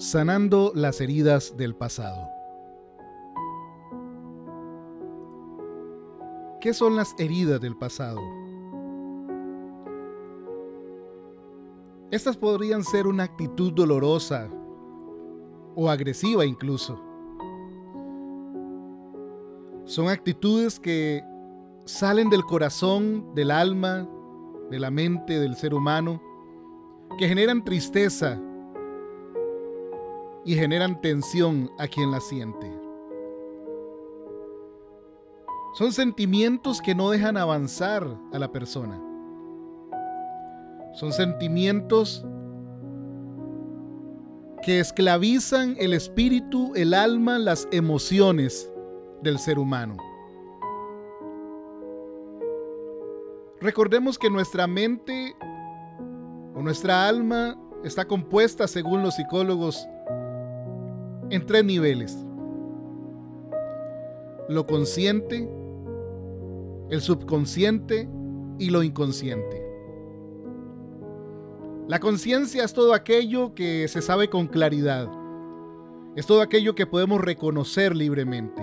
sanando las heridas del pasado. ¿Qué son las heridas del pasado? Estas podrían ser una actitud dolorosa o agresiva incluso. Son actitudes que salen del corazón, del alma, de la mente del ser humano, que generan tristeza y generan tensión a quien la siente. Son sentimientos que no dejan avanzar a la persona. Son sentimientos que esclavizan el espíritu, el alma, las emociones del ser humano. Recordemos que nuestra mente o nuestra alma está compuesta, según los psicólogos, en tres niveles. Lo consciente, el subconsciente y lo inconsciente. La conciencia es todo aquello que se sabe con claridad. Es todo aquello que podemos reconocer libremente.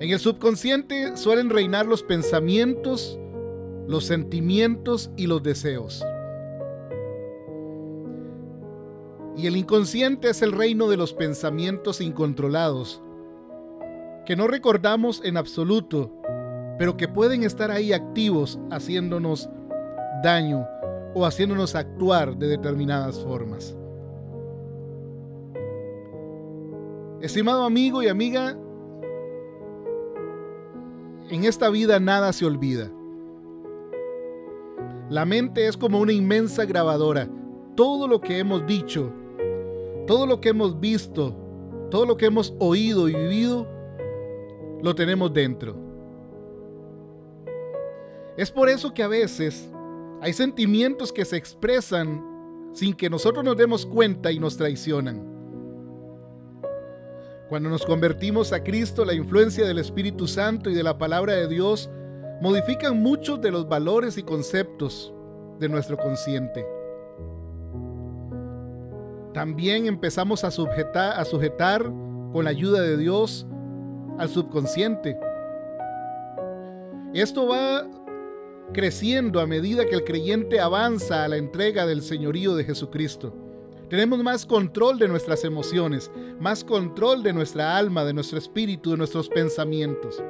En el subconsciente suelen reinar los pensamientos, los sentimientos y los deseos. Y el inconsciente es el reino de los pensamientos incontrolados, que no recordamos en absoluto, pero que pueden estar ahí activos haciéndonos daño o haciéndonos actuar de determinadas formas. Estimado amigo y amiga, en esta vida nada se olvida. La mente es como una inmensa grabadora. Todo lo que hemos dicho, todo lo que hemos visto, todo lo que hemos oído y vivido, lo tenemos dentro. Es por eso que a veces hay sentimientos que se expresan sin que nosotros nos demos cuenta y nos traicionan. Cuando nos convertimos a Cristo, la influencia del Espíritu Santo y de la palabra de Dios modifican muchos de los valores y conceptos de nuestro consciente también empezamos a sujetar, a sujetar con la ayuda de Dios al subconsciente. Esto va creciendo a medida que el creyente avanza a la entrega del señorío de Jesucristo. Tenemos más control de nuestras emociones, más control de nuestra alma, de nuestro espíritu, de nuestros pensamientos.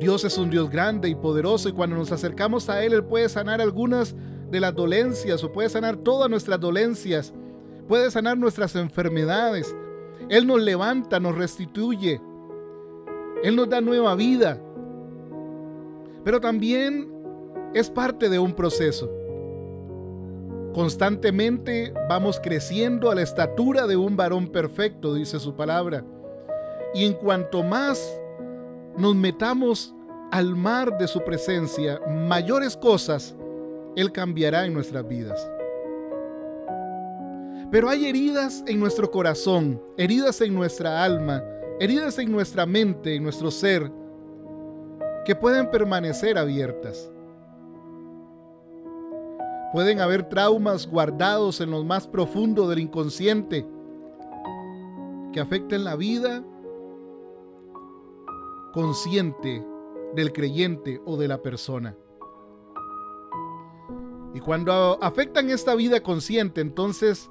Dios es un Dios grande y poderoso y cuando nos acercamos a Él, Él puede sanar algunas de las dolencias o puede sanar todas nuestras dolencias, puede sanar nuestras enfermedades. Él nos levanta, nos restituye. Él nos da nueva vida. Pero también es parte de un proceso. Constantemente vamos creciendo a la estatura de un varón perfecto, dice su palabra. Y en cuanto más nos metamos al mar de su presencia, mayores cosas él cambiará en nuestras vidas. Pero hay heridas en nuestro corazón, heridas en nuestra alma, heridas en nuestra mente, en nuestro ser, que pueden permanecer abiertas. Pueden haber traumas guardados en lo más profundo del inconsciente que afecten la vida consciente del creyente o de la persona. Y cuando afectan esta vida consciente, entonces,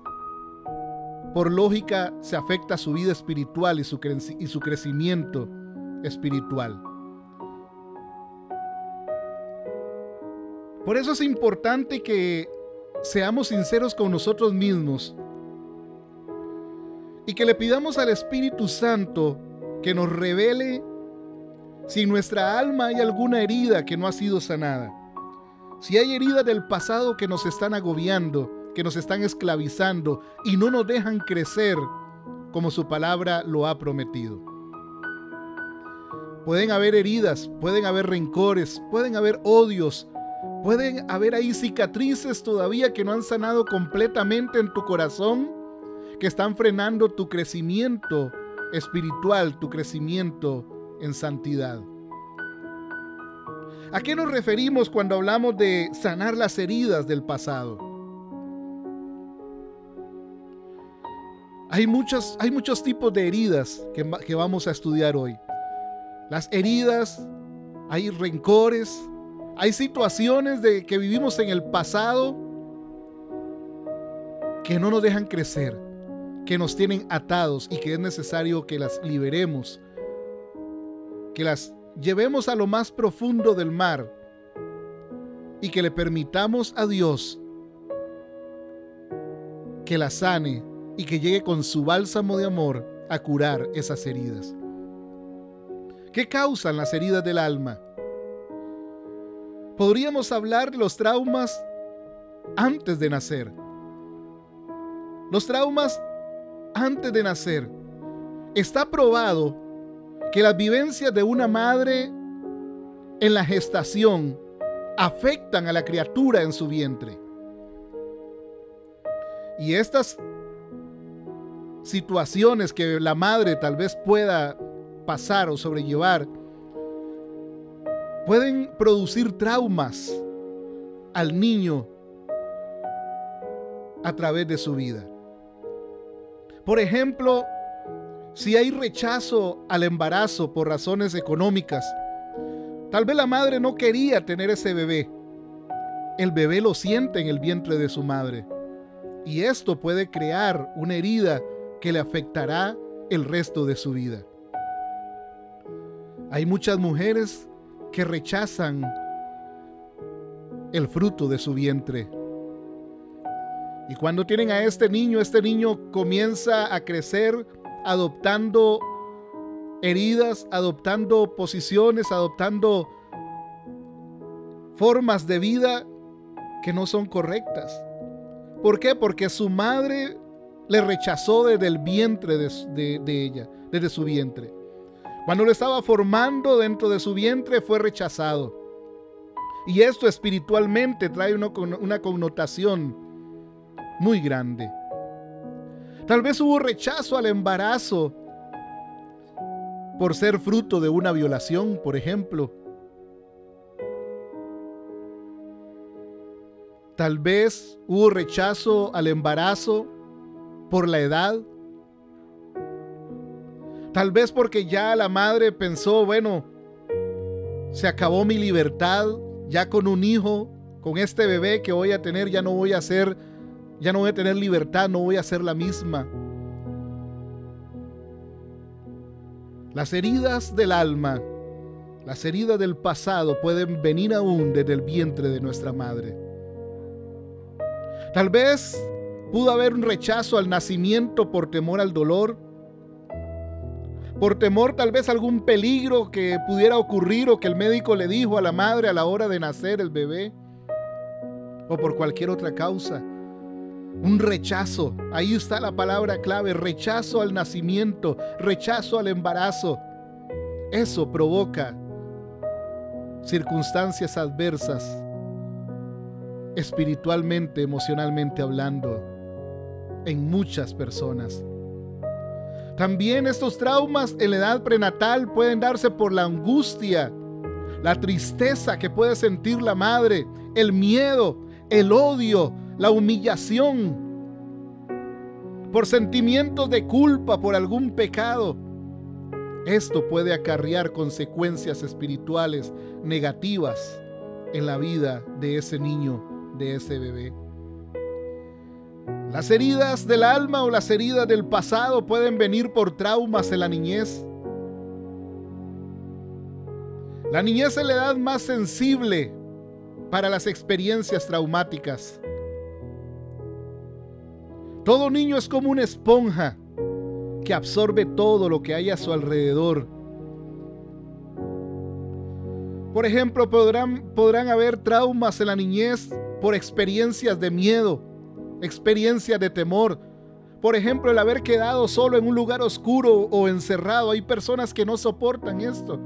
por lógica, se afecta su vida espiritual y su, crecimiento espiritual. Por eso es importante que seamos sinceros con nosotros mismos y que le pidamos al Espíritu Santo que nos revele si en nuestra alma hay alguna herida que no ha sido sanada si hay heridas del pasado que nos están agobiando, que nos están esclavizando y no nos dejan crecer como su palabra lo ha prometido. Pueden haber heridas, pueden haber rencores, pueden haber odios, pueden haber ahí cicatrices todavía que no han sanado completamente en tu corazón, que están frenando tu crecimiento espiritual, tu crecimiento en santidad. ¿A qué nos referimos cuando hablamos de sanar las heridas del pasado? Hay, muchos, hay muchos tipos de heridas que, que vamos a estudiar hoy. Las heridas, hay rencores, hay situaciones de que vivimos en el pasado que no nos dejan crecer, que nos tienen atados y que es necesario que las liberemos, que las llevemos a lo más profundo del mar y que le permitamos a Dios que la sane y que llegue con su bálsamo de amor a curar esas heridas. ¿Qué causan las heridas del alma? Podríamos hablar de los traumas antes de nacer. Los traumas antes de nacer. Está probado que las vivencias de una madre en la gestación afectan a la criatura en su vientre. Y estas situaciones que la madre tal vez pueda pasar o sobrellevar pueden producir traumas al niño a través de su vida. Por ejemplo, si hay rechazo al embarazo por razones económicas, tal vez la madre no quería tener ese bebé. El bebé lo siente en el vientre de su madre. Y esto puede crear una herida que le afectará el resto de su vida. Hay muchas mujeres que rechazan el fruto de su vientre. Y cuando tienen a este niño, este niño comienza a crecer adoptando heridas, adoptando posiciones, adoptando formas de vida que no son correctas. ¿Por qué? Porque su madre le rechazó desde el vientre de, ella, desde su vientre. Cuando lo estaba formando dentro de su vientre fue rechazado. Y esto espiritualmente trae una, connotación muy grande. Tal vez hubo rechazo al embarazo por ser fruto de una violación, por ejemplo. Tal vez hubo rechazo al embarazo por la edad. Tal vez porque ya la madre pensó, bueno, se acabó mi libertad, ya con un hijo, con este bebé que voy a tener, ya no voy a ser ya no voy a tener libertad, no voy a ser la misma. Las heridas del alma, las heridas del pasado pueden venir aún desde el vientre de nuestra madre. Tal vez pudo haber un rechazo al nacimiento por temor al dolor, por temor tal vez a algún peligro que pudiera ocurrir o que el médico le dijo a la madre a la hora de nacer el bebé, o por cualquier otra causa un rechazo. Ahí está la palabra clave, rechazo al nacimiento, rechazo al embarazo. Eso provoca circunstancias adversas, espiritualmente, emocionalmente hablando, en muchas personas. También estos traumas en la edad prenatal pueden darse por la angustia, la tristeza que puede sentir la madre, el miedo, el odio, la humillación, por sentimientos de culpa por algún pecado. Esto puede acarrear consecuencias espirituales negativas en la vida de ese niño, de ese bebé. Las heridas del alma o las heridas del pasado pueden venir por traumas en la niñez. La niñez es la edad más sensible para las experiencias traumáticas. Todo niño es como una esponja que absorbe todo lo que hay a su alrededor. Por ejemplo, podrán, podrán haber traumas en la niñez por experiencias de miedo, experiencias de temor. Por ejemplo, el haber quedado solo en un lugar oscuro o encerrado. Hay personas que no soportan esto.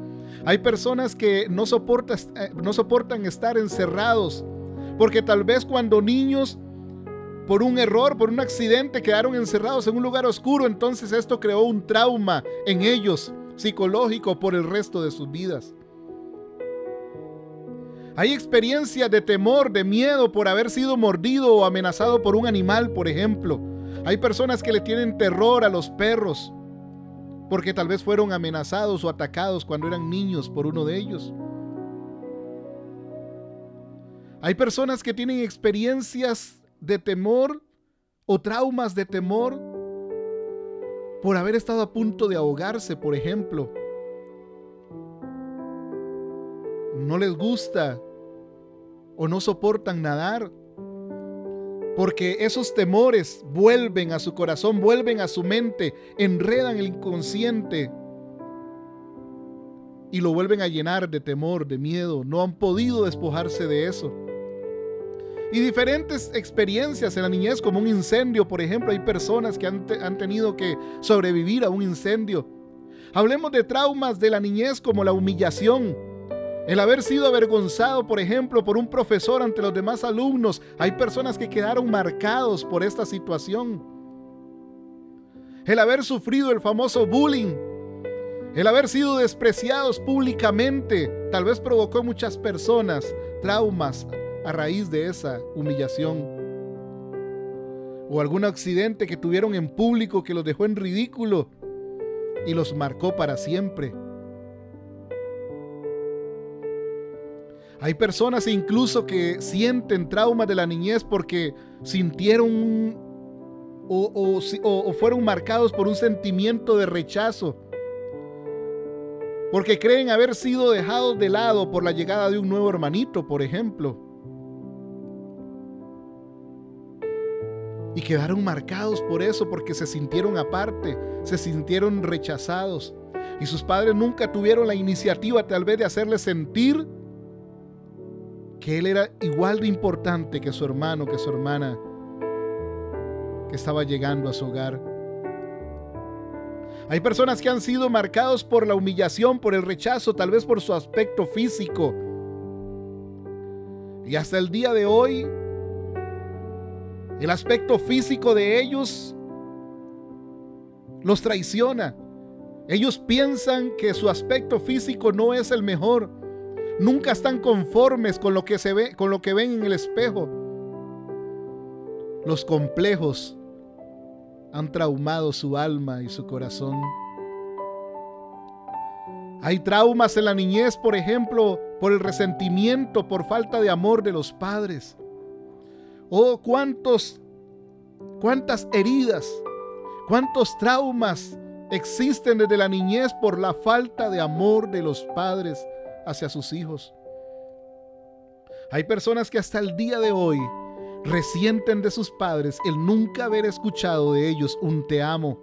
Hay personas que no eh, no soportan estar encerrados. Porque tal vez cuando niños por un error, por un accidente, quedaron encerrados en un lugar oscuro. Entonces esto creó un trauma en ellos, psicológico, por el resto de sus vidas. Hay experiencias de temor, de miedo por haber sido mordido o amenazado por un animal, por ejemplo. Hay personas que le tienen terror a los perros porque tal vez fueron amenazados o atacados cuando eran niños por uno de ellos. Hay personas que tienen experiencias de temor o traumas de temor por haber estado a punto de ahogarse, por ejemplo. No les gusta o no soportan nadar porque esos temores vuelven a su corazón, vuelven a su mente, enredan el inconsciente y lo vuelven a llenar de temor, de miedo. No han podido despojarse de eso. Y diferentes experiencias en la niñez, como un incendio, por ejemplo, hay personas que han, han tenido que sobrevivir a un incendio. Hablemos de traumas de la niñez como la humillación, el haber sido avergonzado, por ejemplo, por un profesor ante los demás alumnos. Hay personas que quedaron marcados por esta situación. El haber sufrido el famoso bullying. El haber sido despreciados públicamente. Tal vez provocó muchas personas traumas a raíz de esa humillación. O algún accidente que tuvieron en público que los dejó en ridículo y los marcó para siempre. Hay personas incluso que sienten traumas de la niñez porque sintieron o, fueron marcados por un sentimiento de rechazo. Porque creen haber sido dejados de lado por la llegada de un nuevo hermanito, por ejemplo. Y quedaron marcados por eso, porque se sintieron aparte, se sintieron rechazados. Y sus padres nunca tuvieron la iniciativa tal vez de hacerles sentir que él era igual de importante que su hermano, que su hermana, que estaba llegando a su hogar. Hay personas que han sido marcados por la humillación, por el rechazo, tal vez por su aspecto físico. Y hasta el día de hoy, el aspecto físico de ellos los traiciona. Ellos piensan que su aspecto físico no es el mejor Nunca están conformes con lo que se ve, con lo que ven en el espejo. Los complejos han traumado su alma y su corazón. Hay traumas en la niñez, por ejemplo, por el resentimiento, por falta de amor de los padres. Oh, cuántos, cuántas heridas, cuántos traumas existen desde la niñez por la falta de amor de los padres hacia sus hijos. Hay personas que hasta el día de hoy resienten de sus padres el nunca haber escuchado de ellos un te amo,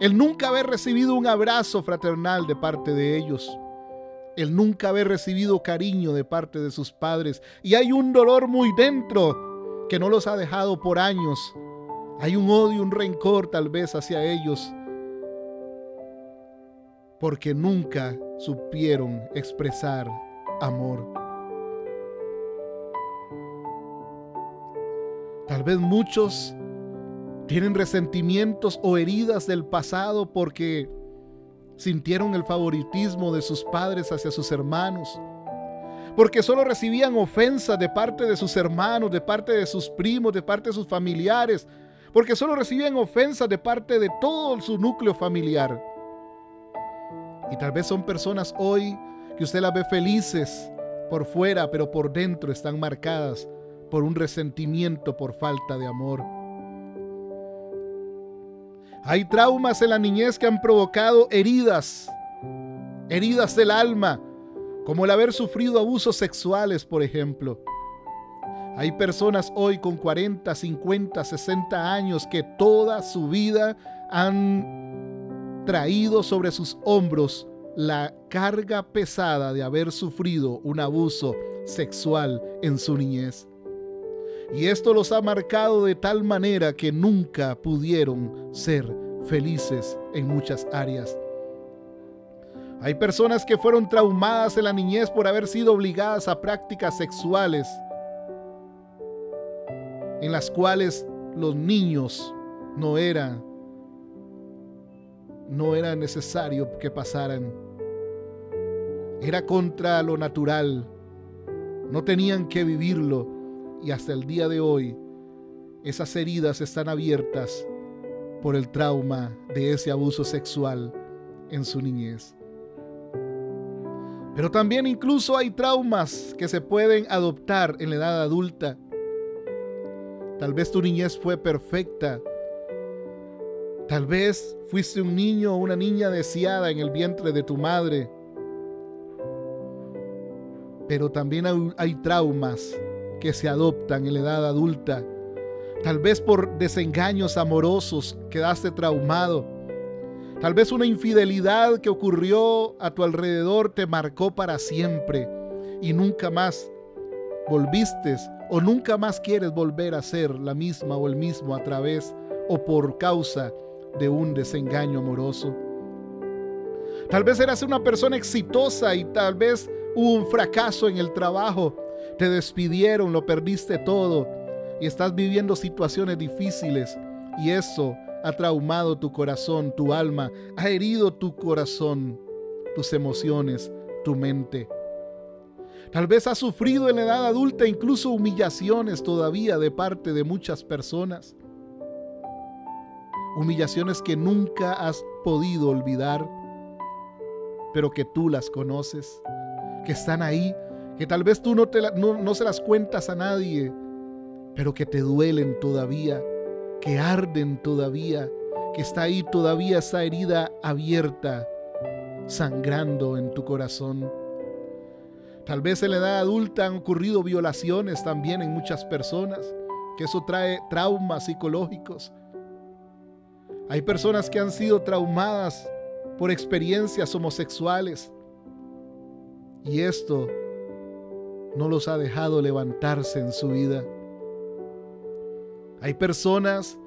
el nunca haber recibido un abrazo fraternal de parte de ellos, el nunca haber recibido cariño de parte de sus padres. Y hay un dolor muy dentro que no los ha dejado por años. Hay un odio, un rencor tal vez hacia ellos porque nunca supieron expresar amor. Tal vez muchos tienen resentimientos o heridas del pasado porque sintieron el favoritismo de sus padres hacia sus hermanos, porque solo recibían ofensas de parte de sus hermanos, de parte de sus primos, de parte de sus familiares, porque solo recibían ofensas de parte de todo su núcleo familiar. Y tal vez son personas hoy que usted las ve felices por fuera, pero por dentro están marcadas por un resentimiento por falta de amor. Hay traumas en la niñez que han provocado heridas, heridas del alma, como el haber sufrido abusos sexuales, por ejemplo. Hay personas hoy con 40, 50, 60 años que toda su vida han traído sobre sus hombros la carga pesada de haber sufrido un abuso sexual en su niñez. Y esto los ha marcado de tal manera que nunca pudieron ser felices en muchas áreas. Hay personas que fueron traumadas en la niñez por haber sido obligadas a prácticas sexuales en las cuales los niños no eran no era necesario que pasaran. Era contra lo natural. no tenían que vivirlo y hasta el día de hoy esas heridas están abiertas por el trauma de ese abuso sexual en su niñez. Pero también incluso hay traumas que se pueden adoptar en la edad adulta. Tal vez tu niñez fue perfecta. Tal vez fuiste un niño o una niña deseada en el vientre de tu madre. Pero también hay, traumas que se adoptan en la edad adulta. Tal vez por desengaños amorosos quedaste traumado. Tal vez una infidelidad que ocurrió a tu alrededor te marcó para siempre y nunca más volviste o nunca más quieres volver a ser la misma o el mismo a través o por causa de un desengaño amoroso. Tal vez eras una persona exitosa y tal vez hubo un fracaso en el trabajo, te despidieron, lo perdiste todo y estás viviendo situaciones difíciles y eso ha traumado tu corazón, tu alma, ha herido tu corazón, tus emociones, tu mente. Tal vez has sufrido en la edad adulta incluso humillaciones todavía de parte de muchas personas. Humillaciones que nunca has podido olvidar, pero que tú las conoces, que están ahí, que tal vez tú no, te no se las cuentas a nadie, pero que te duelen todavía que arden todavía, que está ahí todavía esa herida abierta, sangrando en tu corazón. Tal vez en la edad adulta han ocurrido violaciones también en muchas personas, que eso trae traumas psicológicos. Hay personas que han sido traumadas por experiencias homosexuales y esto no los ha dejado levantarse en su vida. Hay personas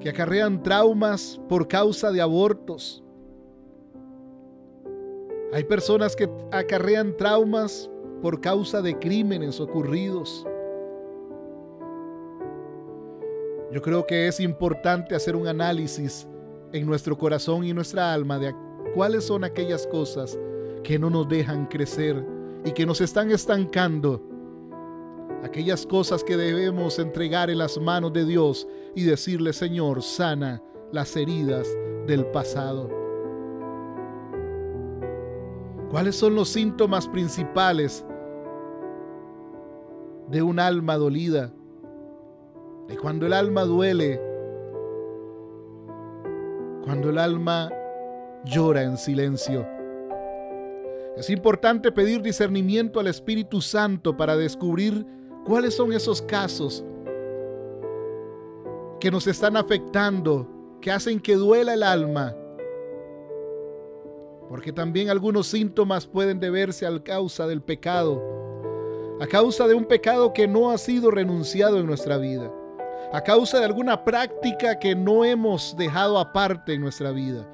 que acarrean traumas por causa de abortos. Hay personas que acarrean traumas por causa de crímenes ocurridos. Yo creo que es importante hacer un análisis en nuestro corazón y nuestra alma de cuáles son aquellas cosas que no nos dejan crecer y que nos están estancando aquellas cosas que debemos entregar en las manos de Dios y decirle, Señor, sana las heridas del pasado. ¿Cuáles son los síntomas principales de un alma dolida? De cuando el alma duele, cuando el alma llora en silencio. Es importante pedir discernimiento al Espíritu Santo para descubrir ¿Cuáles son esos casos que nos están afectando, que hacen que duela el alma? Porque también algunos síntomas pueden deberse a causa del pecado, a causa de un pecado que no ha sido renunciado en nuestra vida, a causa de alguna práctica que no hemos dejado aparte en nuestra vida.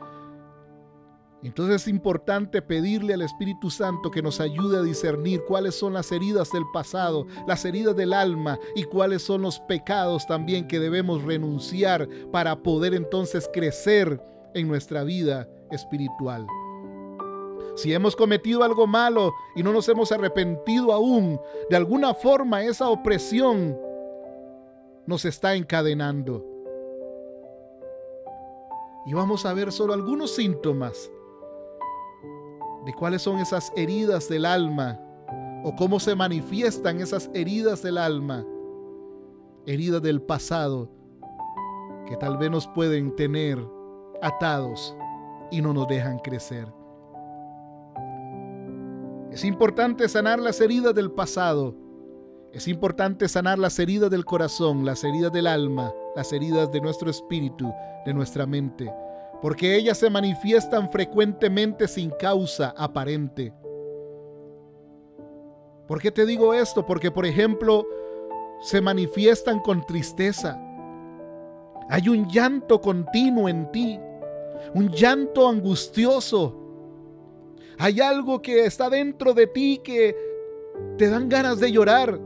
Entonces es importante pedirle al Espíritu Santo que nos ayude a discernir cuáles son las heridas del pasado, las heridas del alma y cuáles son los pecados también que debemos renunciar para poder entonces crecer en nuestra vida espiritual. Si hemos cometido algo malo y no nos hemos arrepentido aún, de alguna forma esa opresión nos está encadenando. Y vamos a ver solo algunos síntomas de cuáles son esas heridas del alma o cómo se manifiestan esas heridas del alma, heridas del pasado, que tal vez nos pueden tener atados y no nos dejan crecer. Es importante sanar las heridas del pasado. Es importante sanar las heridas del corazón, las heridas del alma, las heridas de nuestro espíritu, de nuestra mente porque ellas se manifiestan frecuentemente sin causa aparente. ¿Por qué te digo esto? Porque, por ejemplo, se manifiestan con tristeza. Hay un llanto continuo en ti, un llanto angustioso. Hay algo que está dentro de ti que te dan ganas de llorar.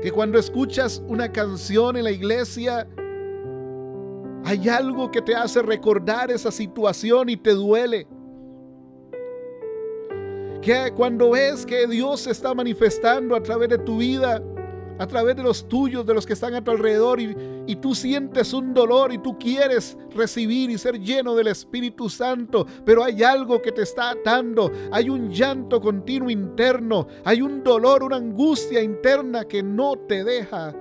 Que cuando escuchas una canción en la iglesia, hay algo que te hace recordar esa situación y te duele. Que cuando ves que Dios se está manifestando a través de tu vida, a través de los tuyos, de los que están a tu alrededor, y, y, tú sientes un dolor y tú quieres recibir y ser lleno del Espíritu Santo, pero hay algo que te está atando, hay un llanto continuo interno, hay un dolor, una angustia interna que no te deja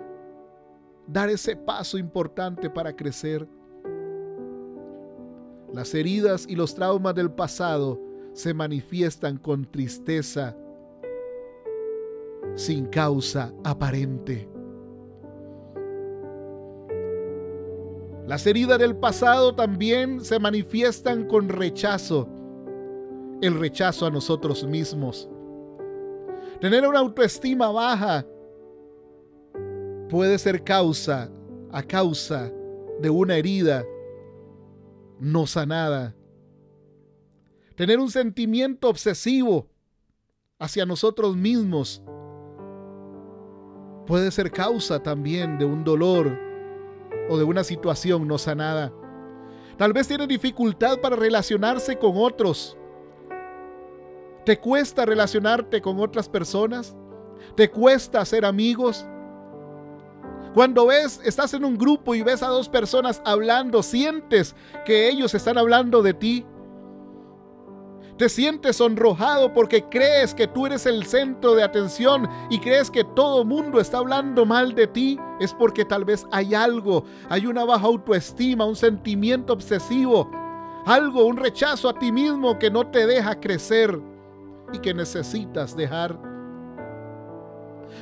dar ese paso importante para crecer. Las heridas y los traumas del pasado se manifiestan con tristeza sin causa aparente. Las heridas del pasado también se manifiestan con rechazo, el rechazo a nosotros mismos. Tener una autoestima baja puede ser causa a causa de una herida no sanada. Tener un sentimiento obsesivo hacia nosotros mismos puede ser causa también de un dolor o de una situación no sanada. Tal vez tiene dificultad para relacionarse con otros. ¿Te cuesta relacionarte con otras personas? ¿Te cuesta hacer amigos? Cuando ves, estás en un grupo y ves a dos personas hablando, sientes que ellos están hablando de ti. Te sientes sonrojado porque crees que tú eres el centro de atención y crees que todo mundo está hablando mal de ti. Es porque tal vez hay algo, hay una baja autoestima, un sentimiento obsesivo, algo, un rechazo a ti mismo que no te deja crecer y que necesitas dejar.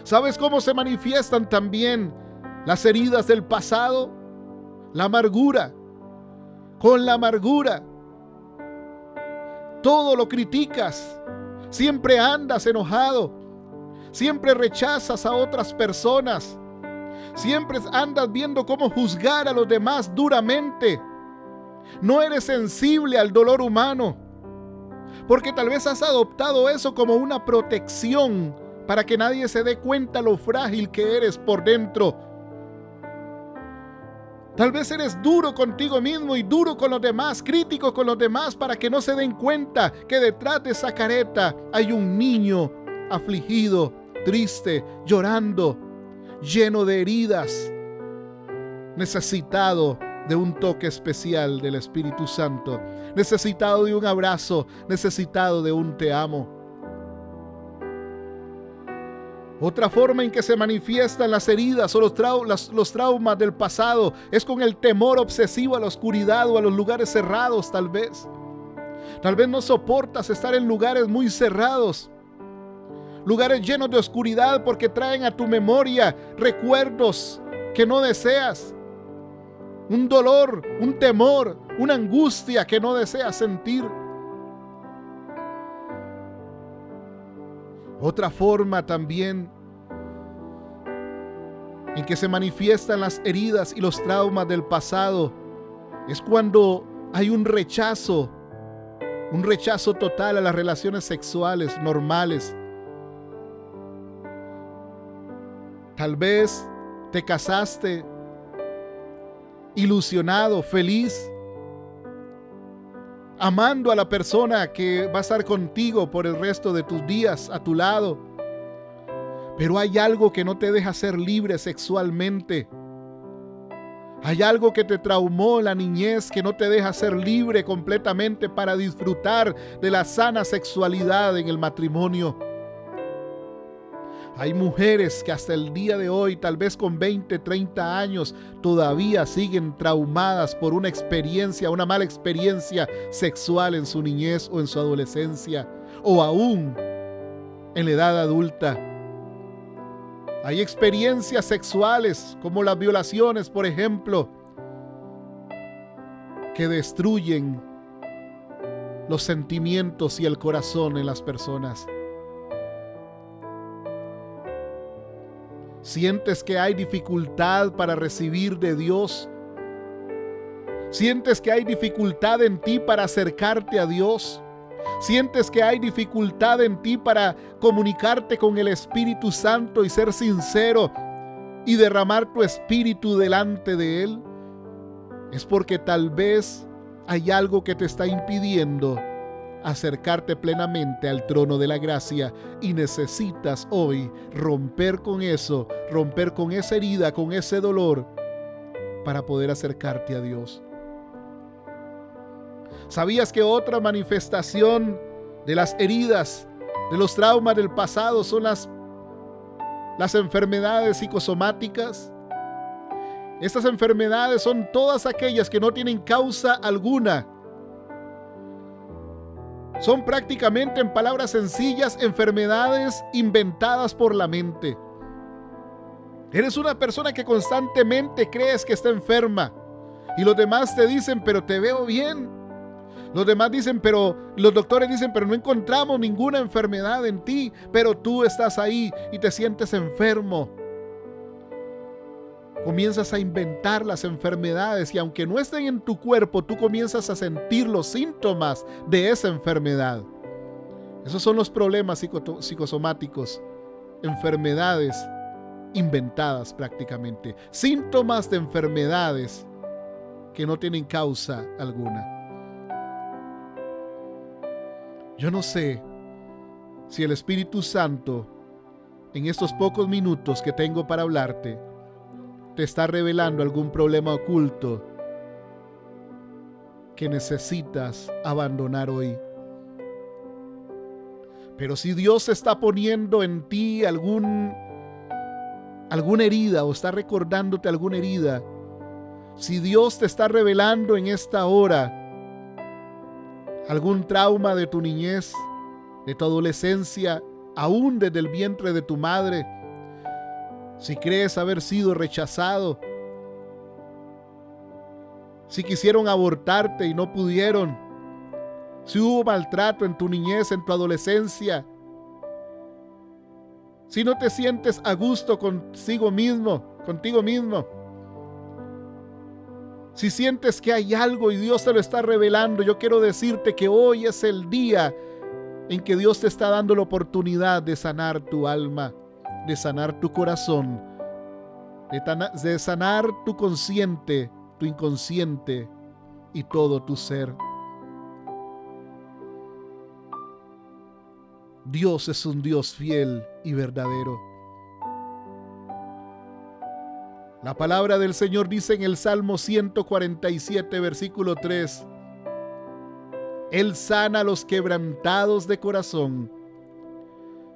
¿Sabes cómo se manifiestan también las heridas del pasado? La amargura. Con la amargura todo lo criticas, siempre andas enojado, siempre rechazas a otras personas, siempre andas viendo cómo juzgar a los demás duramente. No eres sensible al dolor humano, porque tal vez has adoptado eso como una protección para que nadie se dé cuenta lo frágil que eres por dentro Tal vez eres duro contigo mismo y duro con los demás, crítico con los demás para que no se den cuenta que detrás de esa careta hay un niño afligido, triste, llorando, lleno de heridas, necesitado de un toque especial del Espíritu Santo, necesitado de un abrazo, necesitado de un te amo. Otra forma en que se manifiestan las heridas o los, traumas del pasado es con el temor obsesivo a la oscuridad o a los lugares cerrados tal vez. Tal vez no soportas estar en lugares muy cerrados. Lugares llenos de oscuridad porque traen a tu memoria recuerdos que no deseas. Un dolor, un temor, una angustia que no deseas sentir. Otra forma también en que se manifiestan las heridas y los traumas del pasado es cuando hay un rechazo, un rechazo total a las relaciones sexuales normales. Tal vez te casaste ilusionado, feliz, amando a la persona que va a estar contigo por el resto de tus días a tu lado. Pero hay algo que no te deja ser libre sexualmente. Hay algo que te traumó la niñez que no te deja ser libre completamente para disfrutar de la sana sexualidad en el matrimonio. Hay mujeres que hasta el día de hoy, tal vez con 20, 30 años, todavía siguen traumadas por una experiencia, una mala experiencia sexual en su niñez o en su adolescencia, o aún en la edad adulta. Hay experiencias sexuales como las violaciones, por ejemplo, que destruyen los sentimientos y el corazón en las personas. Sientes que hay dificultad para recibir de Dios. Sientes que hay dificultad en ti para acercarte a Dios. Sientes que hay dificultad en ti para comunicarte con el Espíritu Santo y ser sincero y derramar tu espíritu delante de Él. Es porque tal vez hay algo que te está impidiendo acercarte plenamente al trono de la gracia y necesitas hoy romper con eso, romper con esa herida, con ese dolor, para poder acercarte a Dios. ¿Sabías que otra manifestación de las heridas, de los traumas del pasado son las, las enfermedades psicosomáticas? Estas enfermedades son todas aquellas que no tienen causa alguna. Son prácticamente, en palabras sencillas, enfermedades inventadas por la mente. Eres una persona que constantemente crees que está enferma y los demás te dicen, pero te veo bien. Los demás dicen, pero los doctores dicen, pero no encontramos ninguna enfermedad en ti, pero tú estás ahí y te sientes enfermo. Comienzas a inventar las enfermedades y aunque no estén en tu cuerpo, tú comienzas a sentir los síntomas de esa enfermedad. Esos son los problemas psicosomáticos, enfermedades inventadas prácticamente, síntomas de enfermedades que no tienen causa alguna. Yo no sé si el Espíritu Santo en estos pocos minutos que tengo para hablarte te está revelando algún problema oculto que necesitas abandonar hoy. Pero si Dios está poniendo en ti algún alguna herida o está recordándote alguna herida, si Dios te está revelando en esta hora algún trauma de tu niñez, de tu adolescencia, aún desde el vientre de tu madre, si crees haber sido rechazado, si quisieron abortarte y no pudieron, si hubo maltrato en tu niñez, en tu adolescencia, si no te sientes a gusto consigo mismo, contigo mismo, si sientes que hay algo y Dios te lo está revelando, yo quiero decirte que hoy es el día en que Dios te está dando la oportunidad de sanar tu alma de sanar tu corazón, de, sanar tu consciente, tu inconsciente y todo tu ser. Dios es un Dios fiel y verdadero. La palabra del Señor dice en el Salmo 147, versículo 3, Él sana a los quebrantados de corazón.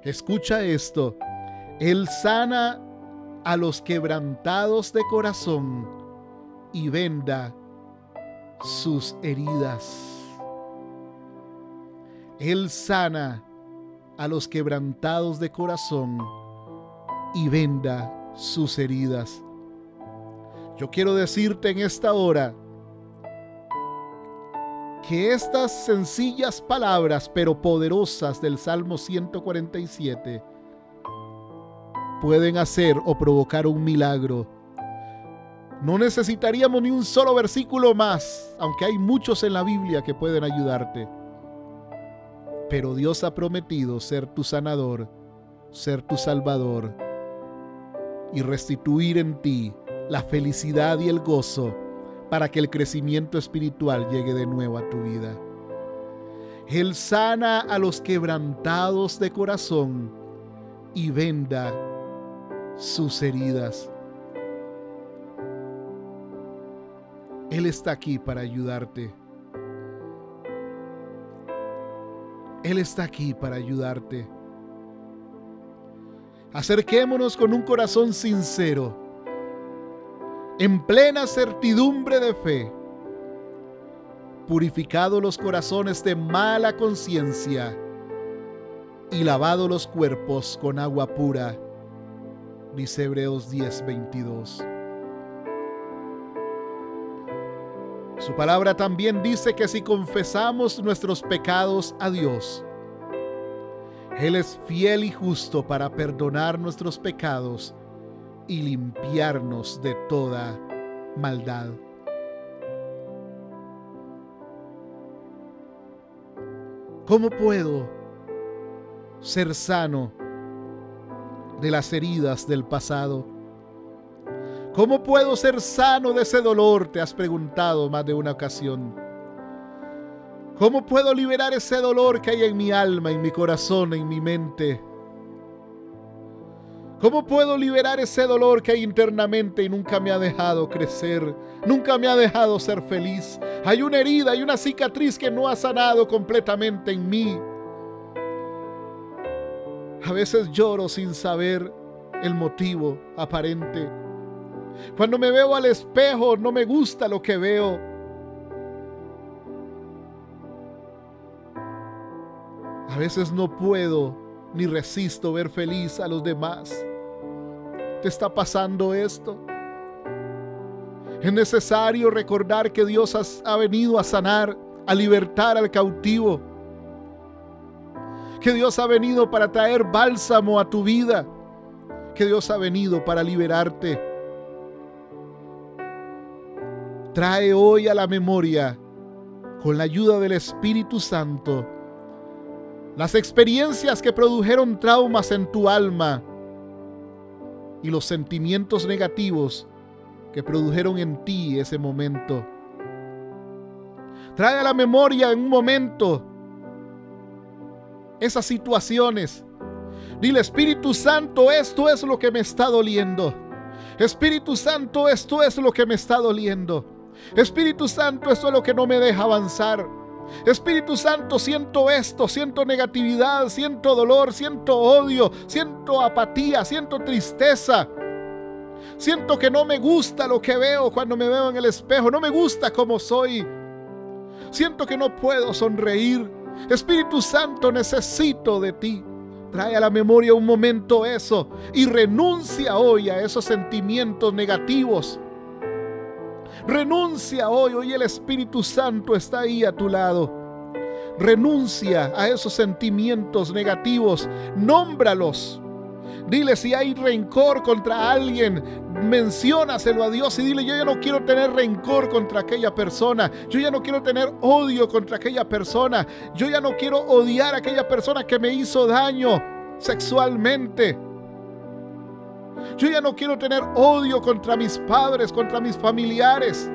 Escucha esto, él sana a los quebrantados de corazón y venda sus heridas. Él sana a los quebrantados de corazón y venda sus heridas. Yo quiero decirte en esta hora que estas sencillas palabras pero poderosas del Salmo 147 pueden hacer o provocar un milagro. No necesitaríamos ni un solo versículo más, aunque hay muchos en la Biblia que pueden ayudarte. Pero Dios ha prometido ser tu sanador, ser tu salvador y restituir en ti la felicidad y el gozo para que el crecimiento espiritual llegue de nuevo a tu vida. Él sana a los quebrantados de corazón y venda sus heridas. Él está aquí para ayudarte. Él está aquí para ayudarte. Acerquémonos con un corazón sincero, en plena certidumbre de fe, purificado los corazones de mala conciencia y lavado los cuerpos con agua pura dice Hebreos 10:22. Su palabra también dice que si confesamos nuestros pecados a Dios, Él es fiel y justo para perdonar nuestros pecados y limpiarnos de toda maldad. ¿Cómo puedo ser sano de las heridas del pasado. ¿Cómo puedo ser sano de ese dolor? Te has preguntado más de una ocasión. ¿Cómo puedo liberar ese dolor que hay en mi alma, en mi corazón, en mi mente? ¿Cómo puedo liberar ese dolor que hay internamente y nunca me ha dejado crecer? Nunca me ha dejado ser feliz. Hay una herida, hay una cicatriz que no ha sanado completamente en mí. A veces lloro sin saber el motivo aparente. Cuando me veo al espejo no me gusta lo que veo. A veces no puedo ni resisto ver feliz a los demás. ¿Te está pasando esto? Es necesario recordar que Dios ha venido a sanar, a libertar al cautivo. Que Dios ha venido para traer bálsamo a tu vida. Que Dios ha venido para liberarte. Trae hoy a la memoria, con la ayuda del Espíritu Santo, las experiencias que produjeron traumas en tu alma y los sentimientos negativos que produjeron en ti ese momento. Trae a la memoria en un momento esas situaciones. Dile, Espíritu Santo, esto es lo que me está doliendo. Espíritu Santo, esto es lo que me está doliendo. Espíritu Santo, esto es lo que no me deja avanzar. Espíritu Santo, siento esto, siento negatividad, siento dolor, siento odio, siento apatía, siento tristeza. Siento que no me gusta lo que veo cuando me veo en el espejo, no me gusta como soy. Siento que no puedo sonreír. Espíritu Santo, necesito de ti. Trae a la memoria un momento eso y renuncia hoy a esos sentimientos negativos Renuncia hoy, hoy el Espíritu Santo está ahí a tu lado. Renuncia a esos sentimientos negativos, nómbralos. Dile si hay rencor contra alguien, menciónaselo a Dios y dile, yo ya no quiero tener rencor contra aquella persona, yo ya no quiero tener odio contra aquella persona, yo ya no quiero odiar a aquella persona que me hizo daño sexualmente. Yo ya no quiero tener odio contra mis padres, contra mis familiares.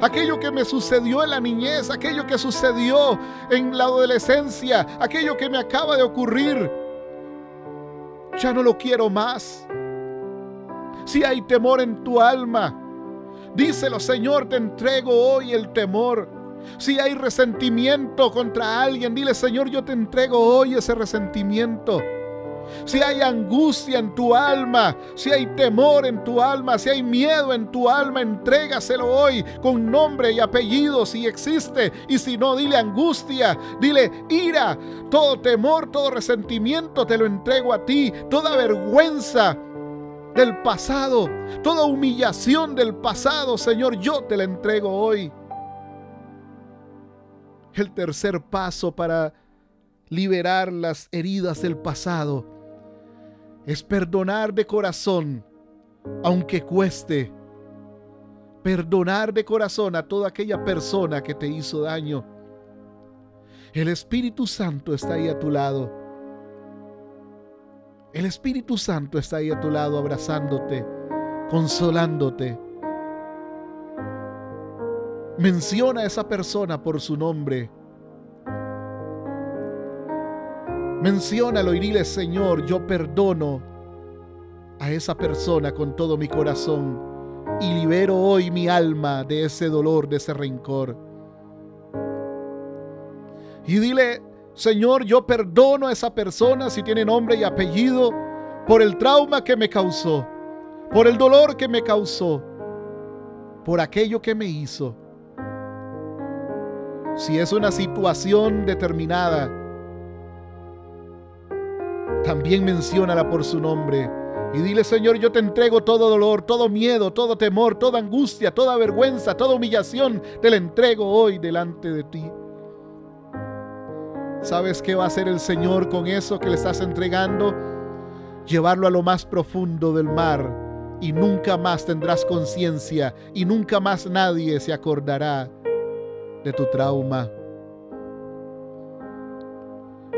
Aquello que me sucedió en la niñez, aquello que sucedió en la adolescencia, aquello que me acaba de ocurrir, ya no lo quiero más. Si hay temor en tu alma, díselo, Señor, te entrego hoy el temor. Si hay resentimiento contra alguien, dile, Señor, yo te entrego hoy ese resentimiento si hay angustia en tu alma, si hay temor en tu alma, si hay miedo en tu alma, entrégaselo hoy con nombre y apellido si existe. Y si no, dile angustia, dile ira, todo temor, todo resentimiento te lo entrego a ti, toda vergüenza del pasado, toda humillación del pasado, Señor, yo te la entrego hoy. El tercer paso para liberar las heridas del pasado es perdonar de corazón, aunque cueste. Perdonar de corazón a toda aquella persona que te hizo daño. El Espíritu Santo está ahí a tu lado. El Espíritu Santo está ahí a tu lado abrazándote, consolándote. Menciona a esa persona por su nombre. Menciónalo y dile, Señor, yo perdono a esa persona con todo mi corazón y libero hoy mi alma de ese dolor, de ese rencor. Y dile, Señor, yo perdono a esa persona si tiene nombre y apellido por el trauma que me causó, por el dolor que me causó, por aquello que me hizo. Si es una situación determinada, también menciónala por su nombre. Y dile, Señor, yo te entrego todo dolor, todo miedo, todo temor, toda angustia, toda vergüenza, toda humillación. Te la entrego hoy delante de ti. ¿Sabes qué va a hacer el Señor con eso que le estás entregando? Llevarlo a lo más profundo del mar y nunca más tendrás conciencia y nunca más nadie se acordará de tu trauma.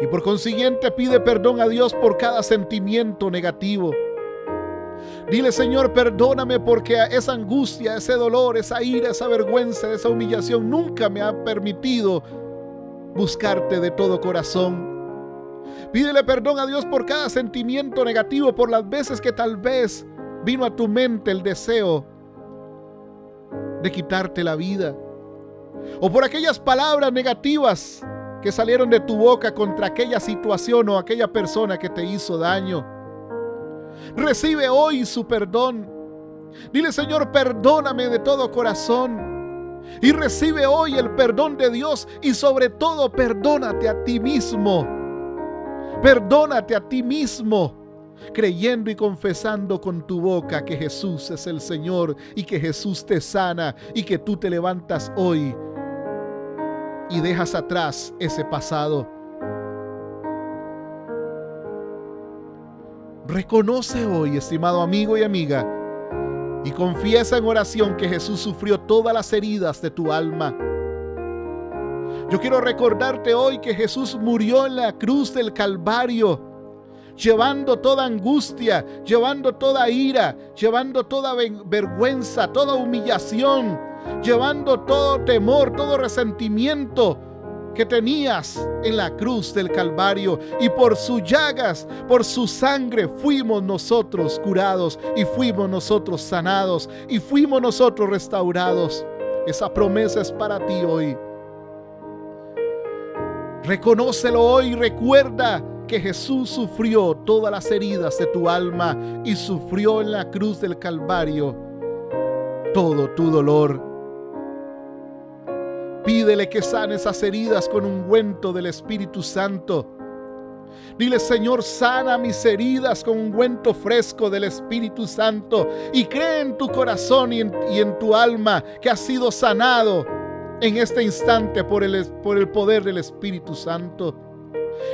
Y por consiguiente pide perdón a Dios por cada sentimiento negativo. Dile, Señor, perdóname porque esa angustia, ese dolor, esa ira, esa vergüenza, esa humillación nunca me ha permitido buscarte de todo corazón. Pídele perdón a Dios por cada sentimiento negativo, por las veces que tal vez vino a tu mente el deseo de quitarte la vida. O por aquellas palabras negativas que salieron de tu boca contra aquella situación o aquella persona que te hizo daño. Recibe hoy su perdón. Dile, Señor, perdóname de todo corazón. Y recibe hoy el perdón de Dios y sobre todo perdónate a ti mismo. Perdónate a ti mismo creyendo y confesando con tu boca que Jesús es el Señor y que Jesús te sana y que tú te levantas hoy y dejas atrás ese pasado. Reconoce hoy, estimado amigo y amiga, y confiesa en oración que Jesús sufrió todas las heridas de tu alma. Yo quiero recordarte hoy que Jesús murió en la cruz del Calvario, llevando toda angustia, llevando toda ira, llevando toda vergüenza, toda humillación, llevando todo temor, todo resentimiento que tenías en la cruz del Calvario. Y por sus llagas, por su sangre, fuimos nosotros curados y fuimos nosotros sanados y fuimos nosotros restaurados. Esa promesa es para ti hoy. Reconócelo hoy, recuerda que Jesús sufrió todas las heridas de tu alma y sufrió en la cruz del Calvario todo tu dolor. Pídele que sane esas heridas con un ungüento del Espíritu Santo. Dile, Señor, sana mis heridas con un ungüento fresco del Espíritu Santo. Y cree en tu corazón y en, tu alma que has sido sanado en este instante por el poder del Espíritu Santo.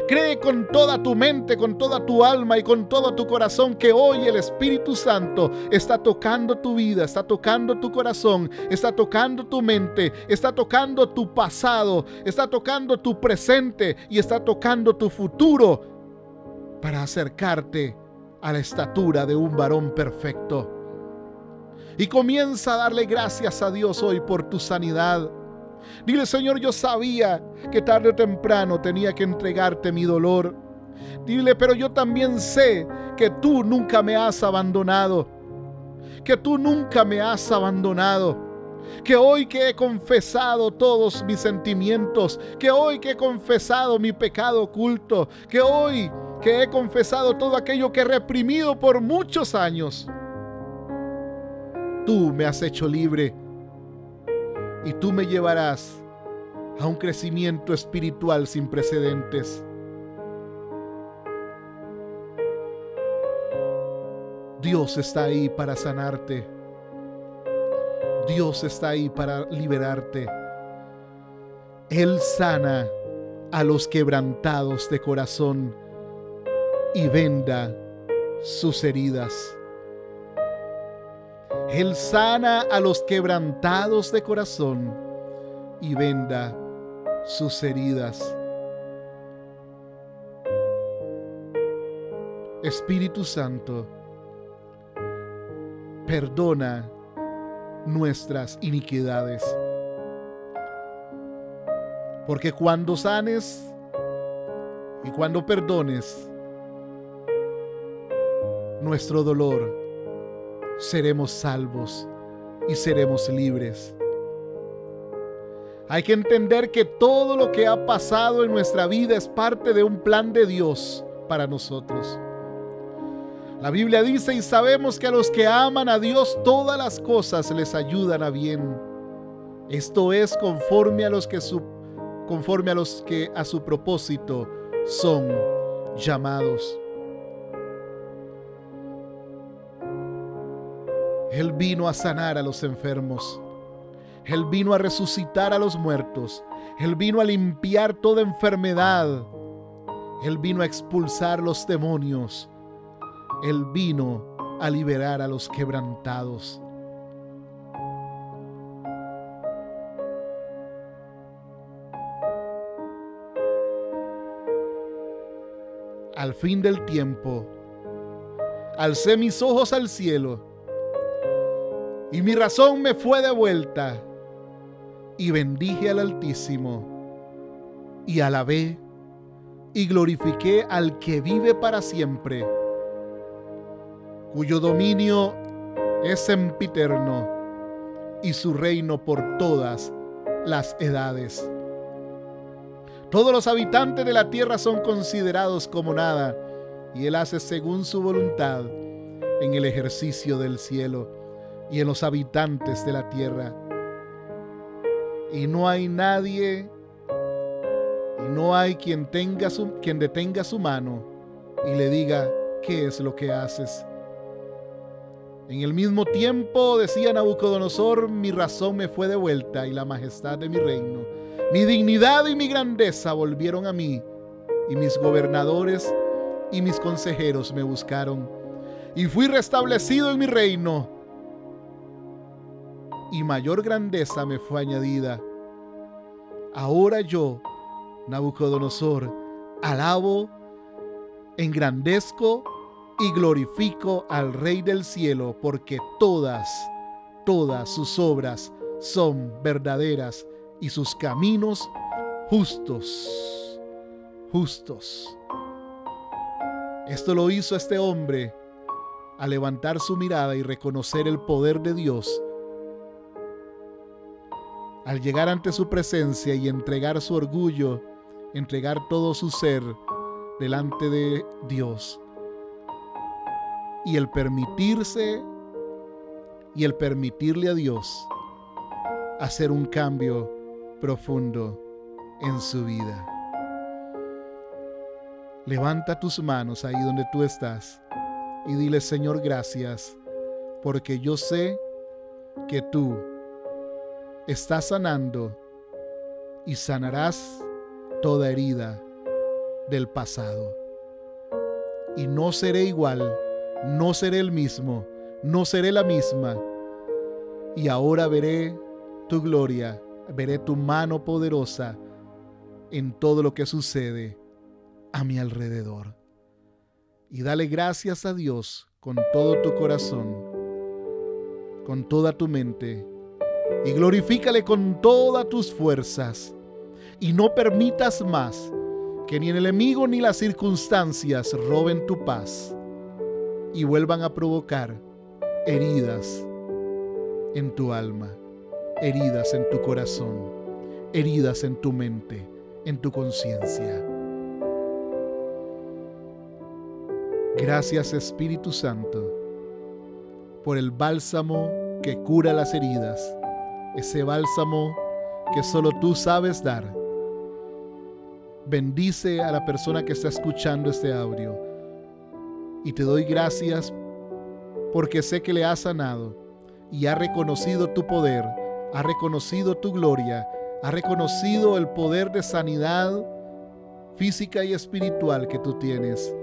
Cree con toda tu mente, con toda tu alma y con todo tu corazón que hoy el Espíritu Santo está tocando tu vida, está tocando tu corazón, está tocando tu mente, está tocando tu pasado, está tocando tu presente y está tocando tu futuro para acercarte a la estatura de un varón perfecto. Y comienza a darle gracias a Dios hoy por tu sanidad Dile, Señor, yo sabía que tarde o temprano tenía que entregarte mi dolor. Dile, pero yo también sé que tú nunca me has abandonado. Que tú nunca me has abandonado. Que hoy que he confesado todos mis sentimientos, que hoy que he confesado mi pecado oculto, que hoy que he confesado todo aquello que he reprimido por muchos años, tú me has hecho libre y tú me llevarás a un crecimiento espiritual sin precedentes. Dios está ahí para sanarte. Dios está ahí para liberarte. Él sana a los quebrantados de corazón y venda sus heridas. Él sana a los quebrantados de corazón y venda sus heridas. Espíritu Santo, perdona nuestras iniquidades. Porque cuando sanes y cuando perdones nuestro dolor, seremos salvos y seremos libres. Hay que entender que todo lo que ha pasado en nuestra vida es parte de un plan de Dios para nosotros. La Biblia dice y sabemos que a los que aman a Dios todas las cosas les ayudan a bien. Esto es conforme a los que conforme a los que a su propósito son llamados. Él vino a sanar a los enfermos. Él vino a resucitar a los muertos. Él vino a limpiar toda enfermedad. Él vino a expulsar los demonios. Él vino a liberar a los quebrantados. Al fin del tiempo, alcé mis ojos al cielo y mi razón me fue de vuelta y bendije al Altísimo. y alabé y glorifiqué al que vive para siempre, cuyo dominio es sempiterno y su reino por todas las edades. Todos los habitantes de la tierra son considerados como nada, y Él hace según su voluntad en el ejercicio del cielo y en los habitantes de la tierra. Y no hay nadie y no hay quien, tenga su, quien detenga su mano y le diga, ¿qué es lo que haces? En el mismo tiempo, decía Nabucodonosor, mi razón me fue devuelta y la majestad de mi reino. Mi dignidad y mi grandeza volvieron a mí, y mis gobernadores y mis consejeros me buscaron, y fui restablecido en mi reino, y mayor grandeza me fue añadida. Ahora yo, Nabucodonosor, alabo, engrandezco y glorifico al Rey del cielo, porque todas, todas sus obras son verdaderas y sus caminos justos, justos. Esto lo hizo este hombre al levantar su mirada y reconocer el poder de Dios al llegar ante su presencia y entregar su orgullo, entregar todo su ser delante de Dios. Y el permitirse y el permitirle a Dios hacer un cambio profundo en su vida. Levanta tus manos ahí donde tú estás y dile, Señor, gracias, porque yo sé que tú estás sanando y sanarás toda herida del pasado. Y no seré igual, no seré el mismo, no seré la misma. Y ahora veré tu gloria, veré tu mano poderosa en todo lo que sucede a mi alrededor. Y dale gracias a Dios con todo tu corazón, con toda tu mente y glorifícale con todas tus fuerzas. Y no permitas más que ni el enemigo ni las circunstancias roben tu paz y vuelvan a provocar heridas en tu alma, heridas en tu corazón, heridas en tu mente, en tu conciencia. Gracias Espíritu Santo por el bálsamo que cura las heridas ese bálsamo que solo tú sabes dar. Bendice a la persona que está escuchando este audio. Y te doy gracias porque sé que le has sanado y ha reconocido tu poder, ha reconocido tu gloria, ha reconocido el poder de sanidad física y espiritual que tú tienes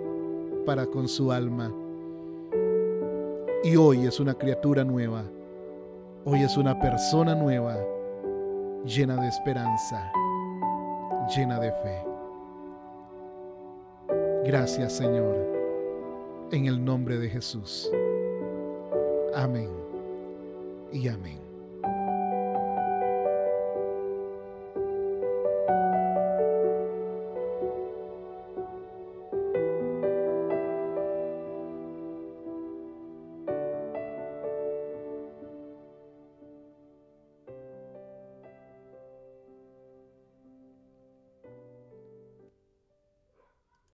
para con su alma. Y hoy es una criatura nueva Hoy es una persona nueva, llena de esperanza, llena de fe. Gracias Señor, en el nombre de Jesús. Amén y amén.